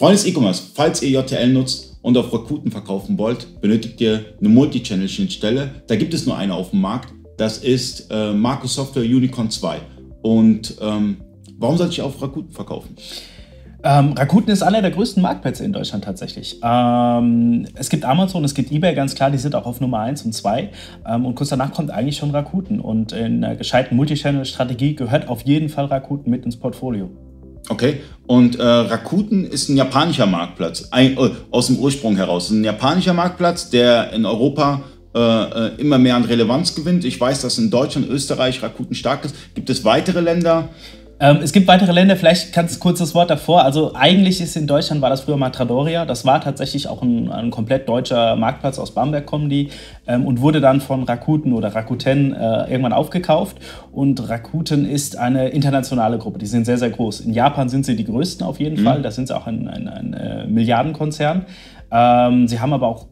Freunde des E-Commerce, falls ihr JTL nutzt und auf Rakuten verkaufen wollt, benötigt ihr eine Multi-Channel-Schnittstelle. Da gibt es nur eine auf dem Markt. Das ist äh, Marco Software Unicorn 2. Und ähm, warum sollte ich auf Rakuten verkaufen? Ähm, Rakuten ist einer der größten Marktplätze in Deutschland tatsächlich. Ähm, es gibt Amazon, es gibt eBay, ganz klar, die sind auch auf Nummer 1 und 2. Ähm, und kurz danach kommt eigentlich schon Rakuten. Und in einer gescheiten Multichannel-Strategie gehört auf jeden Fall Rakuten mit ins Portfolio. Okay, und äh, Rakuten ist ein japanischer Marktplatz, ein, äh, aus dem Ursprung heraus. Ein japanischer Marktplatz, der in Europa äh, äh, immer mehr an Relevanz gewinnt. Ich weiß, dass in Deutschland, Österreich Rakuten stark ist. Gibt es weitere Länder, ähm, es gibt weitere Länder, vielleicht kannst du kurz das Wort davor. Also eigentlich ist in Deutschland war das früher mal Tradoria. Das war tatsächlich auch ein, ein komplett deutscher Marktplatz aus Bamberg kommen die ähm, und wurde dann von Rakuten oder Rakuten äh, irgendwann aufgekauft. Und Rakuten ist eine internationale Gruppe. Die sind sehr, sehr groß. In Japan sind sie die größten auf jeden mhm. Fall. Da sind sie auch ein, ein, ein äh, Milliardenkonzern. Ähm, sie haben aber auch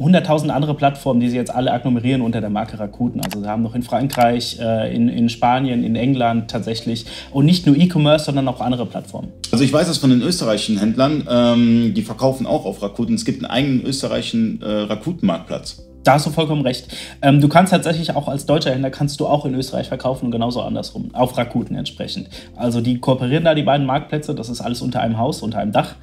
100.000 andere Plattformen, die sie jetzt alle agglomerieren unter der Marke Rakuten. Also sie haben noch in Frankreich, äh, in, in Spanien, in England tatsächlich und nicht nur E-Commerce, sondern auch andere Plattformen. Also ich weiß das von den österreichischen Händlern, ähm, die verkaufen auch auf Rakuten. Es gibt einen eigenen österreichischen äh, Rakuten-Marktplatz. Da hast du vollkommen recht. Ähm, du kannst tatsächlich auch als deutscher Händler kannst du auch in Österreich verkaufen und genauso andersrum, auf Rakuten entsprechend. Also die kooperieren da, die beiden Marktplätze, das ist alles unter einem Haus, unter einem Dach.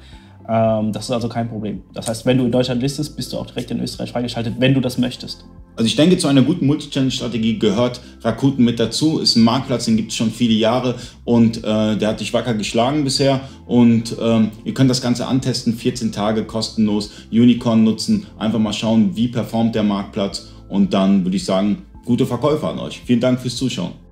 Ähm, das ist also kein Problem. Das heißt, wenn du in Deutschland listest, bist du auch direkt in Österreich freigeschaltet, wenn du das möchtest. Also ich denke, zu einer guten Multichannel-Strategie gehört Rakuten mit dazu. Ist ein Marktplatz, den gibt es schon viele Jahre und äh, der hat dich wacker geschlagen bisher. Und ähm, ihr könnt das Ganze antesten, 14 Tage kostenlos, Unicorn nutzen, einfach mal schauen, wie performt der Marktplatz und dann würde ich sagen, gute Verkäufer an euch. Vielen Dank fürs Zuschauen.